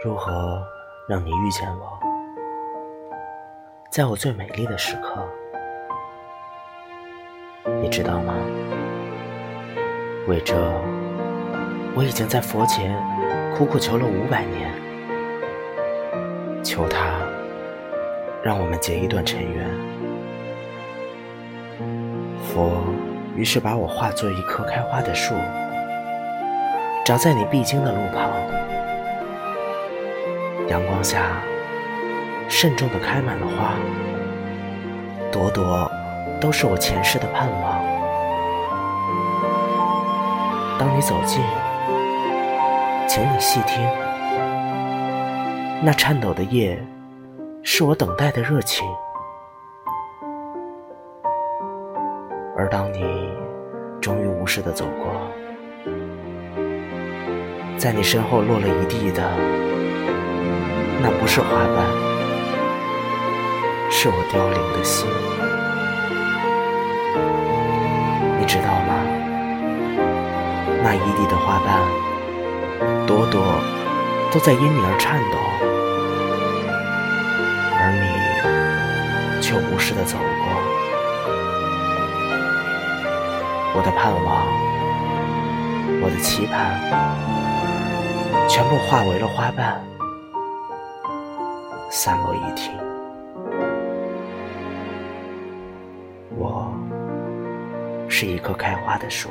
如何让你遇见我，在我最美丽的时刻？你知道吗？为这，我已经在佛前苦苦求了五百年，求他让我们结一段尘缘。佛于是把我化作一棵开花的树，长在你必经的路旁。阳光下，慎重地开满了花，朵朵都是我前世的盼望。当你走近，请你细听，那颤抖的叶，是我等待的热情。而当你终于无视地走过，在你身后落了一地的。那不是花瓣，是我凋零的心。你知道吗？那一地的花瓣，朵朵都在因你而颤抖，而你却无视的走过。我的盼望，我的期盼，全部化为了花瓣。散落一地，我是一棵开花的树。